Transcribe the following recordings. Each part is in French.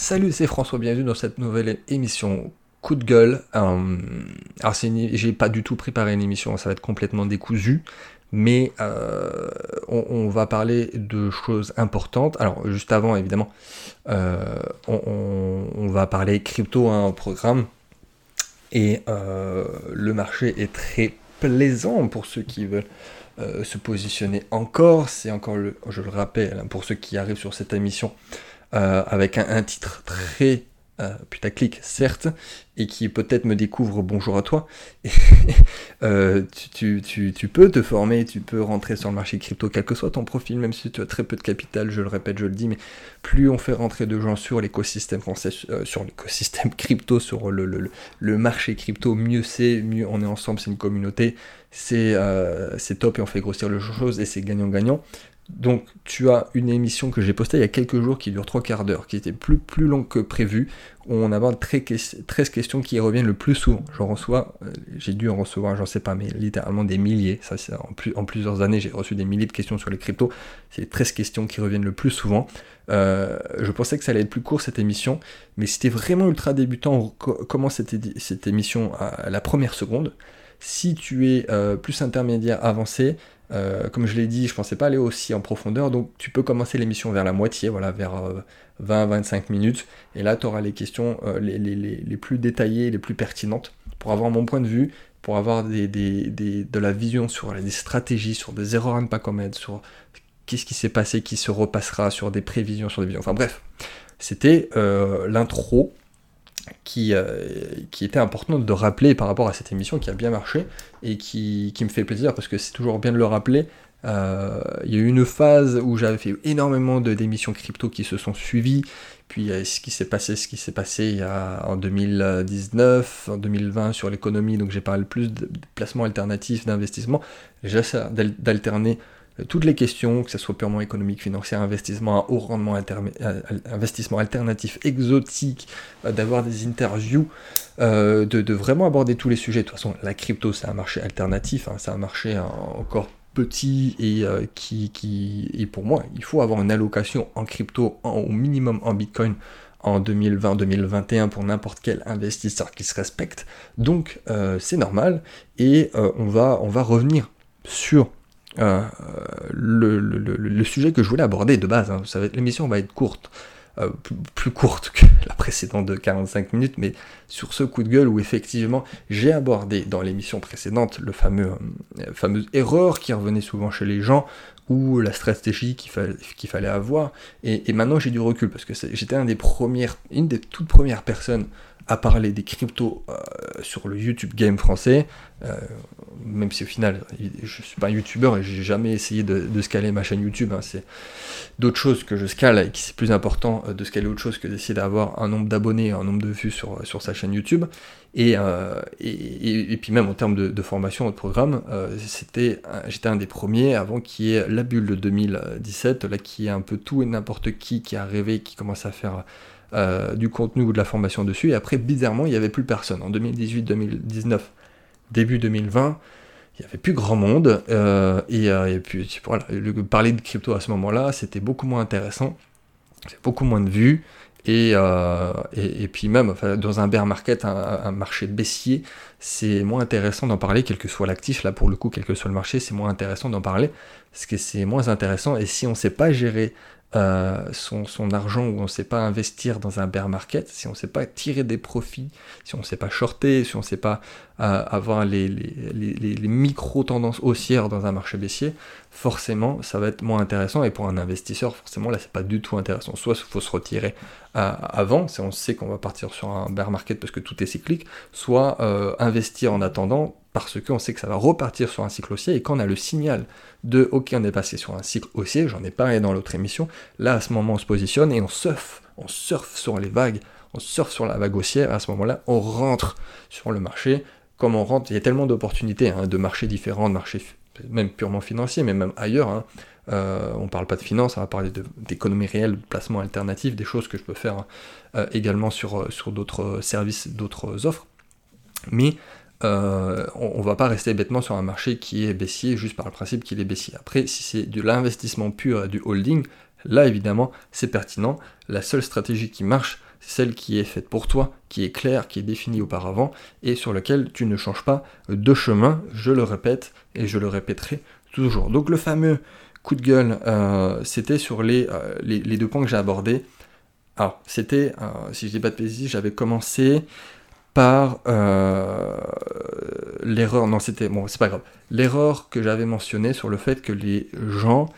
Salut, c'est François, bienvenue dans cette nouvelle émission Coup de gueule. Euh, alors, j'ai pas du tout préparé une émission, ça va être complètement décousu, mais euh, on, va parler de choses importantes. Alors, juste avant, évidemment, euh, on, va parler crypto, hein, programme, et le marché est très plaisant pour ceux qui veulent se positionner encore. C'est encore, le, je le rappelle, hein, pour ceux qui arrivent sur cette émission. Euh, avec un, titre très euh, putaclic, certes, et qui peut-être me découvre bonjour à toi. euh, tu, tu, peux te former, tu peux rentrer sur le marché crypto, quel que soit ton profil, même si tu as très peu de capital, je le répète, je le dis, mais plus on fait rentrer de gens sur l'écosystème français, sur l'écosystème crypto, sur le, le, le, marché crypto, mieux c'est, mieux on est ensemble, c'est une communauté, c'est top et on fait grossir le chose et c'est gagnant-gagnant. Donc tu as une émission que j'ai postée il y a quelques jours qui dure trois quarts d'heure, qui était plus, plus longue que prévu, où on aborde 13 questions qui reviennent le plus souvent. J'en reçois, euh, j'ai dû en recevoir, j'en sais pas, mais littéralement des milliers. Ça, en, plus, en plusieurs années, j'ai reçu des milliers de questions sur les cryptos. C'est les 13 questions qui reviennent le plus souvent. Euh, je pensais que ça allait être plus court cette émission, mais c'était vraiment ultra débutant, on commence cette, cette émission à la première seconde. Si tu es euh, plus intermédiaire avancé, euh, comme je l'ai dit, je pensais pas aller aussi en profondeur, donc tu peux commencer l'émission vers la moitié, voilà, vers 20-25 euh, minutes, et là tu auras les questions les, plus détaillées, les plus pertinentes, pour avoir mon point de vue, pour avoir de la vision sur des stratégies, sur des erreurs à ne pas commettre, sur qu'est-ce qui s'est passé, qui se repassera, sur des prévisions, sur des visions, enfin bref, c'était l'intro qui, euh, qui était important de rappeler par rapport à cette émission qui a bien marché et qui, qui me fait plaisir parce que c'est toujours bien de le rappeler. Euh, il y a eu une phase où j'avais fait énormément d'émissions crypto qui se sont suivies, puis ce qui s'est passé, ce qui s'est passé il y a, en 2019, en 2020 sur l'économie, donc j'ai parlé plus de placements alternatifs, d'investissement. J'essaie d'alterner toutes les questions, que ce soit purement économique, financier, investissement à haut rendement, euh, investissement alternatif, exotique, euh, d'avoir des interviews, euh, de, vraiment aborder tous les sujets. De toute façon, la crypto, c'est un marché alternatif, hein, c'est un marché encore petit et qui, pour moi, il faut avoir une allocation en crypto, au minimum en Bitcoin en 2020-2021 pour n'importe quel investisseur qui se respecte. Donc c'est normal et on, va, on va revenir sur euh, le, sujet que je voulais aborder de base. Hein, l'émission va être courte, euh, plus, courte que la précédente de 45 minutes, mais sur ce coup de gueule où effectivement j'ai abordé dans l'émission précédente le fameux euh, fameuse erreur qui revenait souvent chez les gens ou la stratégie qu'il fallait, qu'il fallait avoir. Et, maintenant j'ai du recul parce que j'étais un des premières, une des toutes premières personnes à parler des cryptos sur le YouTube Game français même si au final, je suis pas un youtubeur et j'ai jamais essayé de, scaler ma chaîne YouTube. Hein. c'est d'autres choses que je scale et qui c'est plus important euh, de scaler autre chose que d'essayer d'avoir un nombre d'abonnés, un nombre de vues sur, sur sa chaîne YouTube. Et, euh, et, puis même en termes de, formation, de programme, euh, c'était, j'étais un des premiers avant qui est la bulle de 2017, là qui est un peu tout et n'importe qui qui a rêvé, qui commence à faire du contenu ou de la formation dessus. Et après, bizarrement, il n'y avait plus personne. En 2018-2019, début 2020, il n'y avait plus grand monde, euh, euh, et, puis voilà, parler de crypto à ce moment-là, c'était beaucoup moins intéressant, c'est beaucoup moins de vues, et, euh, et, puis même dans un bear market, un, marché baissier, c'est moins intéressant d'en parler, quel que soit l'actif, là pour le coup, quel que soit le marché, c'est moins intéressant d'en parler, parce que c'est moins intéressant, et si on ne sait pas gérer euh, son, son, argent ou on ne sait pas investir dans un bear market, si on ne sait pas tirer des profits, si on ne sait pas shorter, si on ne sait pas euh, avoir les, les, les, micro-tendances haussières dans un marché baissier, forcément ça va être moins intéressant et pour un investisseur, forcément là c'est pas du tout intéressant. Soit il faut se retirer euh, avant, si on sait qu'on va partir sur un bear market parce que tout est cyclique, soit investir en attendant parce qu'on sait que ça va repartir sur un cycle haussier, et quand on a le signal de OK, on est passé sur un cycle haussier, j'en ai parlé dans l'autre émission, là à ce moment on se positionne et on surfe, on surfe sur les vagues, on surfe sur la vague haussière, à ce moment-là on rentre sur le marché, comme on rentre, il y a tellement d'opportunités, hein, de marchés différents, de marchés même purement financiers, mais même ailleurs, hein. euh, on ne parle pas de finance, on va parler d'économie réelle, de placement alternatif, des choses que je peux faire euh, également sur, euh, sur d'autres services, d'autres offres. Mais euh, on, ne va pas rester bêtement sur un marché qui est baissier juste par le principe qu'il est baissier. Après, si c'est de l'investissement pur et du holding, Là, évidemment, c'est pertinent. La seule stratégie qui marche, c'est celle qui est faite pour toi, qui est claire, qui est définie auparavant, et sur laquelle tu ne changes pas de chemin, je le répète, et je le répéterai toujours. Donc le fameux coup de gueule, euh, c'était sur les, euh, les, deux points que j'ai abordés. Alors, c'était, si je dis pas de plaisir, j'avais commencé par l'erreur, non c'était, bon c'est pas grave, l'erreur que j'avais mentionnée sur le fait que les gens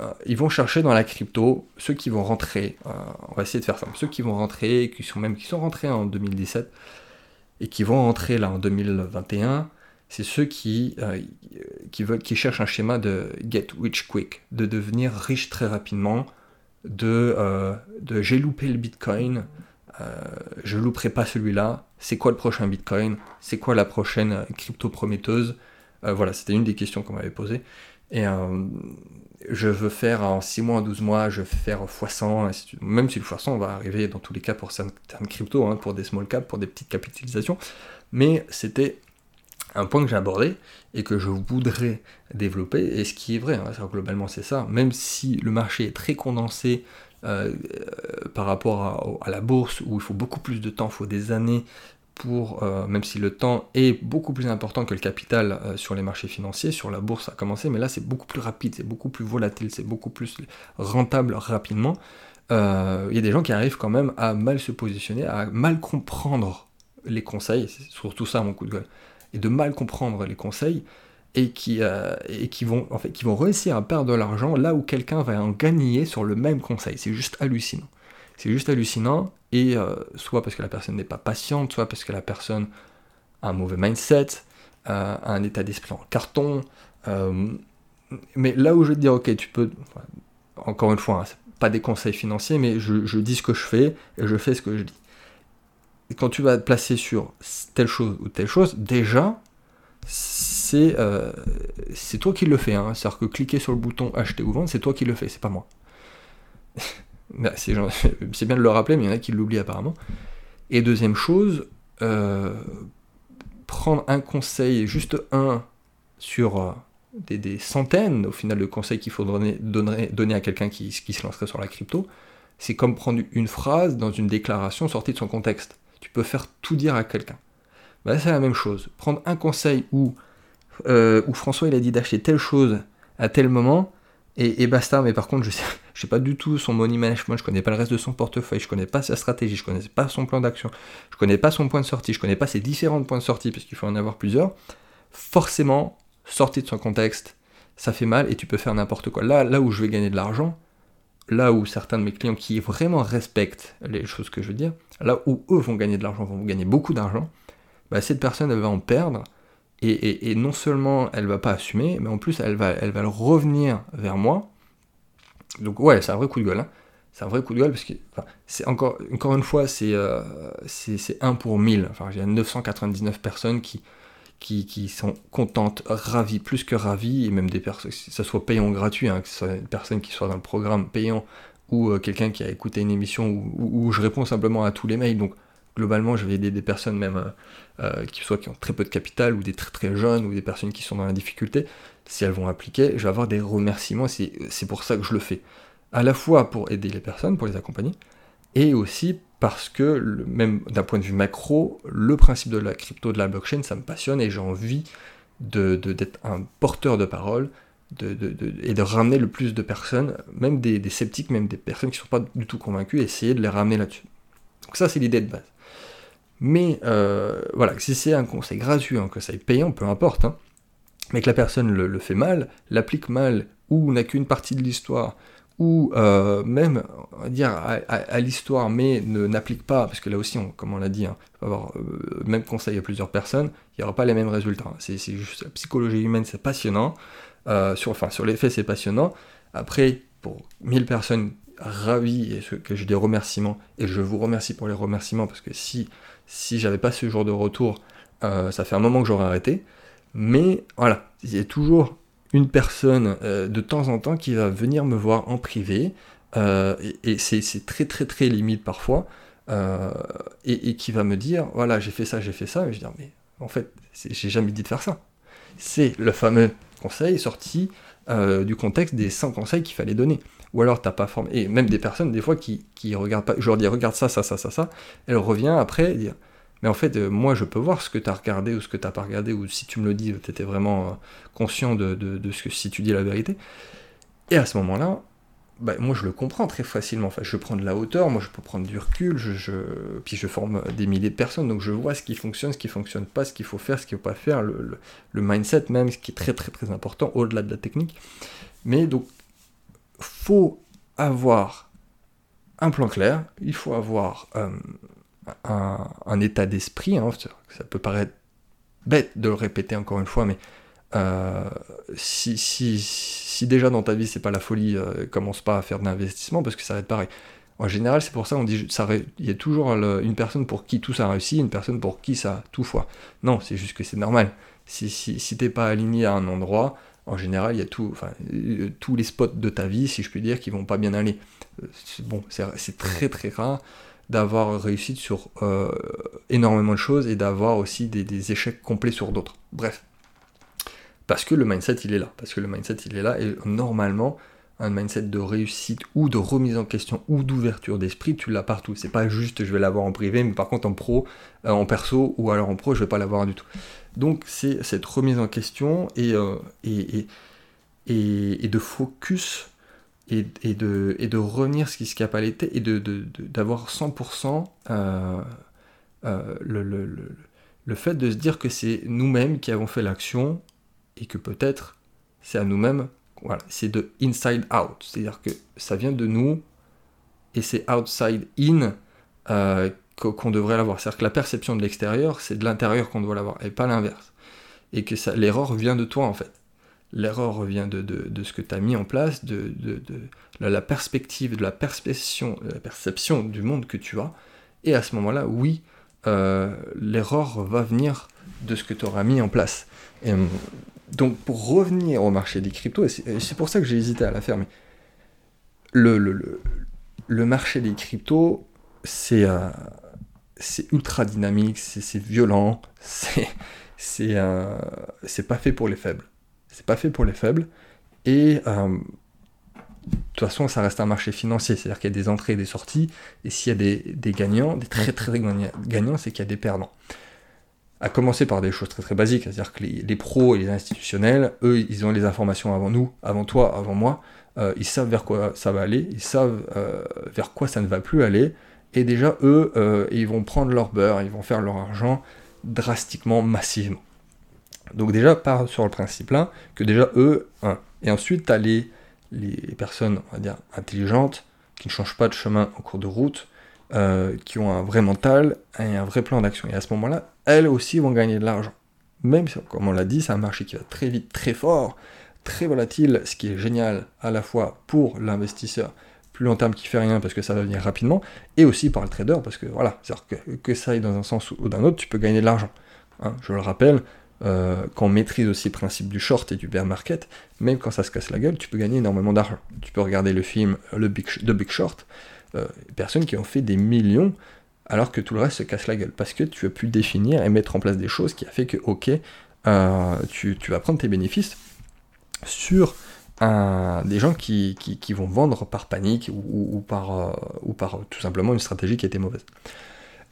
euh, ils vont chercher dans la crypto ceux qui vont rentrer. Euh, on va essayer de faire ça. Ceux qui vont rentrer, qui sont même qui sont rentrés en 2017 et qui vont rentrer là en 2021, c'est ceux qui, euh, qui, veulent, qui cherchent un schéma de get rich quick, de devenir riche très rapidement, de, de j'ai loupé le Bitcoin, je louperai pas celui-là, c'est quoi le prochain Bitcoin, c'est quoi la prochaine crypto prometteuse. voilà, c'était une des questions qu'on m'avait posées. Et je veux faire en 6 mois, en 12 mois, je veux faire x100, même si le x100 va arriver dans tous les cas pour certaines cryptos, hein, pour des small caps, pour des petites capitalisations, mais c'était un point que j'ai abordé et que je voudrais développer, et ce qui est vrai, hein, globalement c'est ça, même si le marché est très condensé euh, euh, par rapport à, la bourse, où il faut beaucoup plus de temps, il faut des années pour, euh, même si le temps est beaucoup plus important que le capital sur les marchés financiers, sur la bourse a commencé, mais là c'est beaucoup plus rapide, c'est beaucoup plus volatile, c'est beaucoup plus rentable rapidement. Il y a des gens qui arrivent quand même à mal se positionner, à mal comprendre les conseils, c'est surtout ça mon coup de gueule, et de mal comprendre les conseils, et qui, et qui, vont, en fait, qui vont réussir à perdre de l'argent là où quelqu'un va en gagner sur le même conseil. C'est juste hallucinant. C'est juste hallucinant, et euh, soit parce que la personne n'est pas patiente, soit parce que la personne a un mauvais mindset, euh, a un état d'esprit en carton. Euh, mais là où je vais te dire, ok, tu peux, encore une fois, hein, pas des conseils financiers, mais je, dis ce que je fais et je fais ce que je dis. Quand tu vas te placer sur telle chose ou telle chose, déjà, c'est c'est toi qui le fais. Hein. C'est-à-dire que cliquer sur le bouton acheter ou vendre, c'est toi qui le fais, c'est pas moi. Bah, c'est bien de le rappeler, mais il y en a qui l'oublient apparemment. Et deuxième chose, euh, prendre un conseil, juste un, sur euh, des, centaines, au final, de conseils qu'il faut donner, donner, à quelqu'un qui, qui, se lancerait sur la crypto, c'est comme prendre une phrase dans une déclaration sortie de son contexte. Tu peux faire tout dire à quelqu'un. Bah, c'est la même chose. Prendre un conseil où, euh, où François a dit d'acheter telle chose à tel moment, et, basta, mais par contre, je sais, je sais pas du tout son money management, je connais pas le reste de son portefeuille, je connais pas sa stratégie, je connais pas son plan d'action, je connais pas son point de sortie, je connais pas ses différents points de sortie, parce qu'il faut en avoir plusieurs. Forcément, sorti de son contexte, ça fait mal et tu peux faire n'importe quoi. Là, là où je vais gagner de l'argent, là où certains de mes clients qui vraiment respectent les choses que je veux dire, là où eux vont gagner de l'argent, vont gagner beaucoup d'argent, bah, cette personne elle va en perdre et, non seulement elle va pas assumer, mais en plus elle va, elle va revenir vers moi. Donc ouais, c'est un vrai coup de gueule. Hein. C'est un vrai coup de gueule parce que c'est encore, encore une fois, c'est euh, c'est 1 pour 1000. Enfin, il y a 999 personnes qui, qui, qui, sont contentes, ravies, plus que ravies, et même des personnes, que ce soit payant ou gratuit, hein, que ce soit une personne qui soit dans le programme payant ou euh, quelqu'un qui a écouté une émission où, où, je réponds simplement à tous les mails. Donc globalement, je vais aider des personnes même euh, euh, qui soit qui ont très peu de capital ou des très très jeunes ou des personnes qui sont dans la difficulté. Si elles vont appliquer, je vais avoir des remerciements. C'est pour ça que je le fais. À la fois pour aider les personnes, pour les accompagner, et aussi parce que même d'un point de vue macro, le principe de la crypto, de la blockchain, ça me passionne et j'ai envie d'être de, un porteur de parole de, et de ramener le plus de personnes, même des, des sceptiques, même des personnes qui ne sont pas du tout convaincues, essayer de les ramener là-dessus. Donc ça, c'est l'idée de base. Mais euh, voilà, si c'est un conseil gratuit, un conseil payant, peu importe, hein, mais que la personne le, fait mal, l'applique mal, ou n'a qu'une partie de l'histoire, ou euh, même, on va dire, à, l'histoire, mais ne n'applique pas, parce que là aussi, comme on l'a dit, hein, avoir euh, le même conseil à plusieurs personnes, il n'y aura pas les mêmes résultats. Hein. C'est juste la psychologie humaine, c'est passionnant. sur, enfin, sur les faits, c'est passionnant. Après, pour 1000 personnes ravies, et ce, que j'ai des remerciements, et je vous remercie pour les remerciements, parce que si si j'avais pas ce genre de retour, euh, ça fait un moment que j'aurais arrêté. Mais voilà, il y a toujours une personne euh, de temps en temps qui va venir me voir en privé, euh, et, c'est très très très limite parfois, et, qui va me dire, voilà, j'ai fait ça, j'ai fait ça, et je dis, mais en fait, j'ai jamais dit de faire ça. C'est le fameux conseil sorti du contexte des 100 conseils qu'il fallait donner. Ou alors t'as pas formé. Et même des personnes, des fois, qui, qui regardent pas. Je leur dis, regarde ça, ça, ça, ça, ça. Elle revient après et dire, mais en fait, moi, je peux voir ce que tu as regardé ou ce que tu n'as pas regardé, ou si tu me le dis, tu étais vraiment conscient de, de, ce que si tu dis la vérité. Et à ce moment-là, bah, moi je le comprends très facilement. Enfin, je prends de la hauteur, moi je peux prendre du recul, je, puis je forme des milliers de personnes, donc je vois ce qui fonctionne, ce qui fonctionne pas, ce qu'il faut faire, ce qu'il faut pas faire, le, mindset même, ce qui est très très très important au-delà de la technique. Mais donc, faut avoir un plan clair, il faut avoir euh, un, état d'esprit. Hein, ça peut paraître bête de le répéter encore une fois, mais euh, si, déjà dans ta vie c'est pas la folie, euh, commence pas à faire de l'investissement parce que ça va être pareil. En général, c'est pour ça on dit ça, il y a toujours une personne pour qui tout ça réussit, une personne pour qui ça tout foire. Non, c'est juste que c'est normal. Si, si, si t'es pas aligné à un endroit, en général, il y a euh, tous les spots de ta vie, si je puis dire, qui vont pas bien aller. Bon, c'est très très rare d'avoir réussi sur énormément de choses et d'avoir aussi des échecs complets sur d'autres. Bref, parce que le mindset, il est là. Parce que le mindset, il est là. Et normalement, un mindset de réussite ou de remise en question ou d'ouverture d'esprit, tu l'as partout. C'est pas juste je vais l'avoir en privé, mais par contre en pro, euh, en perso ou alors en pro, je vais pas l'avoir du tout. Donc c'est cette remise en question et, euh, et, et, et, de focus et, de, et de revenir ce qui se pas l'été et d'avoir de, 100% euh, le, le, le, le fait de se dire que c'est nous-mêmes qui avons fait l'action et que peut-être c'est à nous-mêmes, voilà, c'est de inside out, c'est-à-dire que ça vient de nous et c'est outside in euh, qu'on devrait l'avoir. C'est-à-dire que la perception de l'extérieur, c'est de l'intérieur qu'on doit l'avoir et pas l'inverse. Et que l'erreur vient de toi en fait. L'erreur vient de, de, ce que tu as mis en place, de, de, la, perspective, de la perception, la perception du monde que tu as. Et à ce moment-là, oui, euh, l'erreur va venir de ce que tu auras mis en place. Donc pour revenir au marché des cryptos, et c'est pour ça que j'ai hésité à la faire, mais le, le, le, marché des cryptos, c'est euh, ultra dynamique, c'est violent, c'est euh, pas fait pour les faibles. C'est pas fait pour les faibles. Et euh, de toute façon, ça reste un marché financier, c'est-à-dire qu'il y a des entrées et des sorties, et s'il y a des, des, gagnants, des très très gagnants, c'est qu'il y a des perdants à commencer par des choses très très basiques, c'est-à-dire que les, pros et les institutionnels, eux, ils ont les informations avant nous, avant toi, avant moi, euh, ils savent vers quoi ça va aller, ils savent euh, vers quoi ça ne va plus aller, et déjà eux, euh, ils vont prendre leur beurre, ils vont faire leur argent drastiquement, massivement. Donc déjà, part sur le principe là, que déjà eux, et ensuite tu as les, les personnes, on va dire, intelligentes, qui ne changent pas de chemin en cours de route, qui ont un vrai mental et un vrai plan d'action. Et à ce moment-là, elles aussi vont gagner de l'argent. Même si, comme on l'a dit, c'est un marché qui va très vite, très fort, très volatile, ce qui est génial à la fois pour l'investisseur plus long terme qui fait rien parce que ça va venir rapidement, et aussi par le trader parce que voilà, c'est-à-dire que, ça aille dans un sens ou dans autre, tu peux gagner de l'argent. Hein. je le rappelle, euh, quand on maîtrise aussi le principe du short et du bear market, même quand ça se casse la gueule, tu peux gagner énormément d'argent. Tu peux regarder le film le Big, The Big Short, euh, personnes qui ont fait des millions alors que tout le reste se casse la gueule. Parce que tu as pu définir et mettre en place des choses qui a fait que, ok, euh, tu, vas prendre tes bénéfices sur des gens qui, vont vendre par panique ou, par, euh, tout simplement une stratégie qui était mauvaise.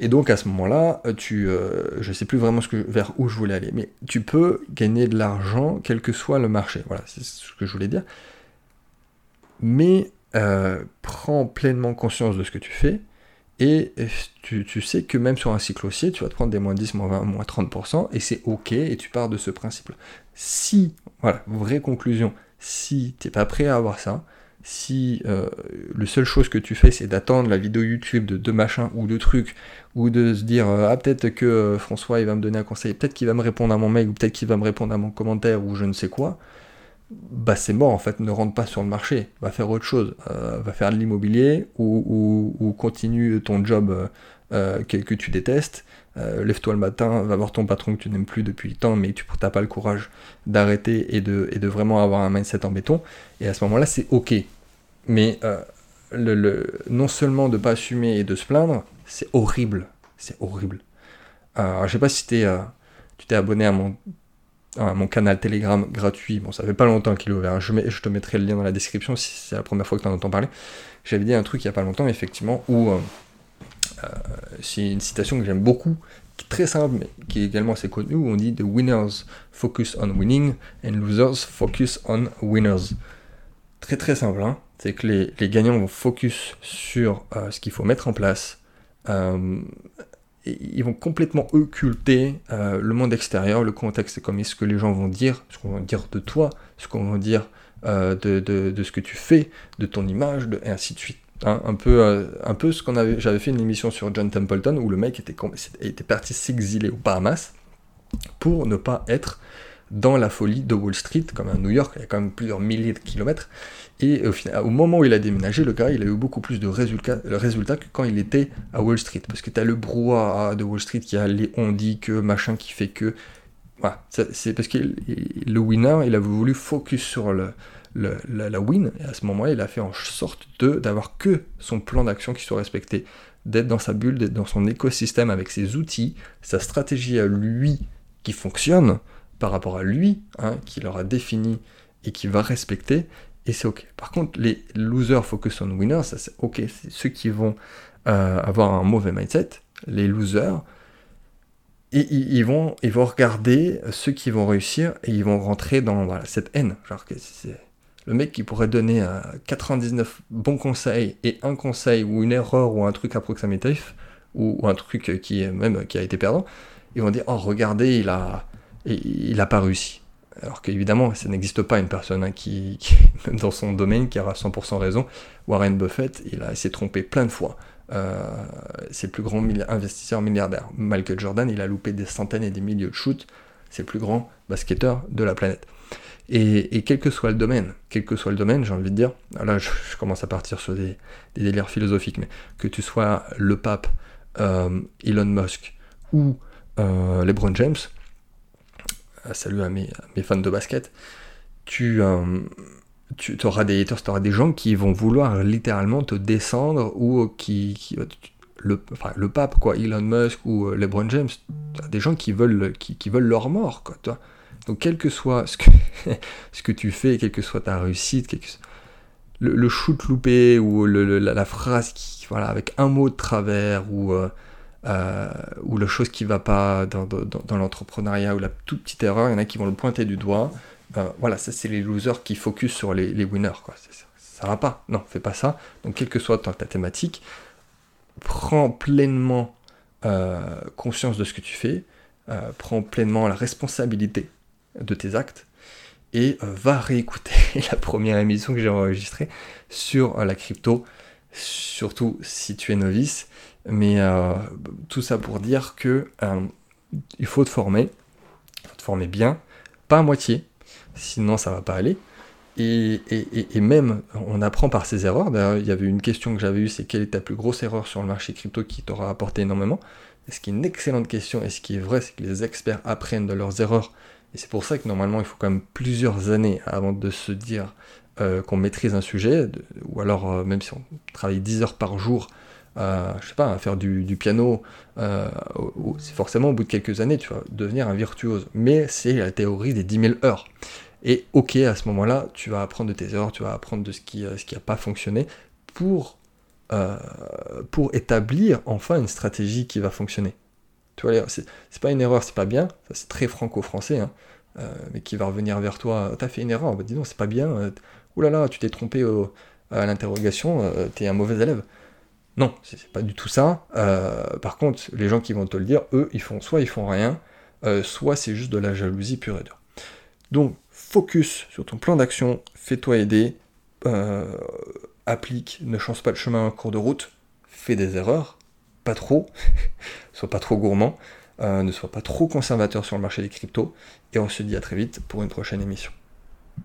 Et donc à ce moment-là, tu, euh, je sais plus vraiment ce que, vers où je voulais aller, mais tu peux gagner de l'argent quel que soit le marché. Voilà, c'est ce que je voulais dire. Mais prends pleinement conscience de ce que tu fais et tu, sais que même sur un cycle haussier, tu vas te prendre des moins 10, moins 20, moins 30%, et c'est ok, et tu pars de ce principe-là. Si, voilà, vraie conclusion, si tu n'es pas prêt à avoir ça, si euh, le seule chose que tu fais c'est d'attendre la vidéo YouTube de, deux machins ou de trucs, ou de se dire euh, ah peut-être que euh, François il va me donner un conseil, peut-être qu'il va me répondre à mon mail, ou peut-être qu'il va me répondre à mon commentaire, ou je ne sais quoi, bah c'est mort en fait, ne rentre pas sur le marché, va faire autre chose, euh, va faire de l'immobilier ou, continue ton job euh, euh, que, tu détestes, lève-toi le matin, va voir ton patron que tu n'aimes plus depuis le temps, mais tu n'as pas le courage d'arrêter et de, vraiment avoir un mindset en béton, et à ce moment-là c'est ok. Mais le, non seulement de pas assumer et de se plaindre, c'est horrible, c'est horrible. alors je sais pas si tu t'es abonné à mon mon canal Telegram gratuit, bon ça fait pas longtemps qu'il est ouvert, je, je, te mettrai le lien dans la description si c'est la première fois que tu en entends parler. J'avais dit un truc il y a pas longtemps effectivement où euh, euh, c'est une citation que j'aime beaucoup, très simple mais qui est également assez connue, où on dit The winners focus on winning and losers focus on winners. Très très simple, hein c'est que les, les, gagnants vont focus sur euh, ce qu'il faut mettre en place ils vont complètement occulter euh, le monde extérieur, le contexte, comme ce que les gens vont dire, ce qu'on va dire de toi, ce qu'on va dire euh, de, de, ce que tu fais, de ton image, et ainsi de suite. Hein. un, peu, euh, un peu ce qu'on avait, j'avais fait une émission sur John Templeton où le mec était, était parti s'exiler aux Bahamas pour ne pas être dans la folie de Wall Street, comme à New York, il y a quand même plusieurs milliers de kilomètres. Et au, final, au moment où il a déménagé, le gars, il a eu beaucoup plus de résultats, résultats que quand il était à Wall Street. Parce que tu as le brouhaha de Wall Street qui a les on que, machin qui fait que. Voilà, c'est parce que le winner, il a voulu focus sur le, la, win, et à ce moment-là, il a fait en sorte d'avoir que son plan d'action qui soit respecté, d'être dans sa bulle, d'être dans son écosystème avec ses outils, sa stratégie à lui qui fonctionne par rapport à lui, hein, qu'il aura défini et qu'il va respecter, et c'est ok. Par contre, les losers focus on winners, ça c'est ok, ceux qui vont euh, avoir un mauvais mindset, les losers, et ils vont, ils vont regarder ceux qui vont réussir et ils vont rentrer dans cette haine. Genre que c'est le mec qui pourrait donner 99 euh, bons conseils et un conseil ou une erreur ou un truc approximatif ou, ou un truc qui même qui a été perdant, ils vont dire oh regardez il a il a pas réussi. Alors qu'évidemment, ça n'existe pas une personne hein, qui, dans son domaine, qui aura 100% raison. Warren Buffett, il s'est trompé plein de fois. Euh, c'est le plus grand investisseur milliardaire. Michael Jordan, il a loupé des centaines et des milliers de shoots. C'est le plus grand basketteur de la planète. Et, quel que soit le domaine, quel que soit le domaine, j'ai envie de dire, là je, commence à partir sur des, délires philosophiques, mais que tu sois le pape, euh, Elon Musk ou euh, LeBron James, salut à mes, fans de basket, tu, euh, tu auras des haters, tu auras des gens qui vont vouloir littéralement te descendre ou qui, le, pape, quoi, Elon Musk ou euh, LeBron James, des gens qui veulent, qui, veulent leur mort, quoi. Donc, quel que soit ce que, ce que tu fais, quelle que soit ta réussite, le, shoot loupé ou la, phrase qui, voilà, avec un mot de travers ou euh, ou la chose qui va pas dans, l'entrepreneuriat, ou la toute petite erreur, il y en a qui vont le pointer du doigt. Euh, voilà, ça c'est les losers qui focus sur les, winners. Quoi. Ça, va pas, non, fais pas ça. Donc quelle que soit ta, thématique, prends pleinement euh, conscience de ce que tu fais, prends pleinement la responsabilité de tes actes, et va réécouter la première émission que j'ai enregistrée sur la crypto, surtout si tu es novice mais euh, tout ça pour dire que euh, il faut te former, il faut te former bien, pas à moitié, sinon ça va pas aller. Et, et, et, même, on apprend par ses erreurs. D'ailleurs, il y avait une question que j'avais eue, c'est quelle est ta plus grosse erreur sur le marché crypto qui t'aura apporté énormément? Ce qui est une excellente question, et ce qui est vrai, c'est que les experts apprennent de leurs erreurs. Et c'est pour ça que normalement, il faut quand même plusieurs années avant de se dire euh, qu'on maîtrise un sujet, ou alors même si on travaille 10 heures par jour à, je sais pas, faire du, piano, euh, c'est forcément au bout de quelques années, tu vas devenir un virtuose. Mais c'est la théorie des 10 000 heures. Et ok, à ce moment-là, tu vas apprendre de tes erreurs, tu vas apprendre de ce qui n'a euh, ce qui pas fonctionné pour, euh, pour établir enfin une stratégie qui va fonctionner. Tu vois, c'est pas une erreur, c'est pas bien, c'est très franco-français, hein, mais qui va revenir vers toi, t'as fait une erreur, bah, dis non, c'est pas bien, oulala, tu t'es trompé à l'interrogation, t'es un mauvais élève. Non, c'est pas du tout ça. Euh, par contre, les gens qui vont te le dire, eux, ils font soit ils font rien, euh, soit c'est juste de la jalousie pure et dure. Donc, focus sur ton plan d'action, fais-toi aider, euh, applique, ne change pas de chemin en cours de route, fais des erreurs, pas trop, sois pas trop gourmand, ne sois pas trop conservateur sur le marché des cryptos, et on se dit à très vite pour une prochaine émission.